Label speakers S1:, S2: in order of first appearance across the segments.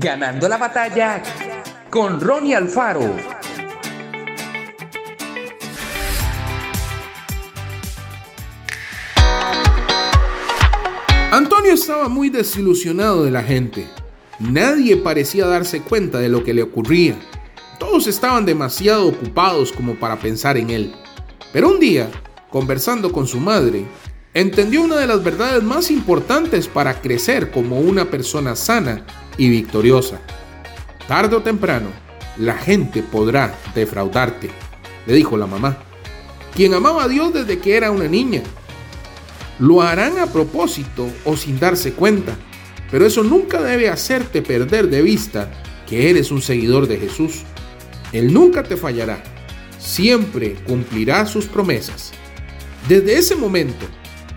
S1: Ganando la batalla con Ronnie Alfaro.
S2: Antonio estaba muy desilusionado de la gente. Nadie parecía darse cuenta de lo que le ocurría. Todos estaban demasiado ocupados como para pensar en él. Pero un día, conversando con su madre, entendió una de las verdades más importantes para crecer como una persona sana y victoriosa. Tarde o temprano, la gente podrá defraudarte, le dijo la mamá, quien amaba a Dios desde que era una niña lo harán a propósito o sin darse cuenta, pero eso nunca debe hacerte perder de vista que eres un seguidor de Jesús. Él nunca te fallará, siempre cumplirá sus promesas. Desde ese momento,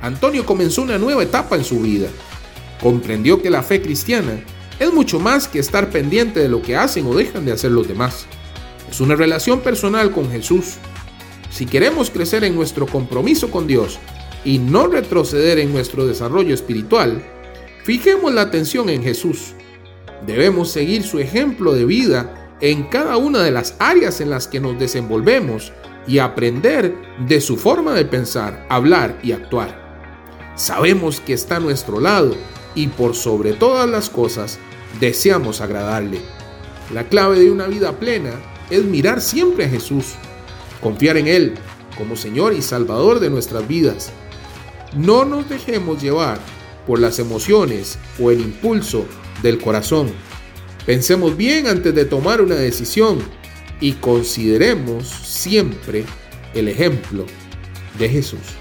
S2: Antonio comenzó una nueva etapa en su vida. Comprendió que la fe cristiana es mucho más que estar pendiente de lo que hacen o dejan de hacer los demás. Es una relación personal con Jesús. Si queremos crecer en nuestro compromiso con Dios, y no retroceder en nuestro desarrollo espiritual, fijemos la atención en Jesús. Debemos seguir su ejemplo de vida en cada una de las áreas en las que nos desenvolvemos y aprender de su forma de pensar, hablar y actuar. Sabemos que está a nuestro lado y por sobre todas las cosas deseamos agradarle. La clave de una vida plena es mirar siempre a Jesús, confiar en Él como Señor y Salvador de nuestras vidas no nos dejemos llevar por las emociones o el impulso del corazón. Pensemos bien antes de tomar una decisión y consideremos siempre el ejemplo de Jesús.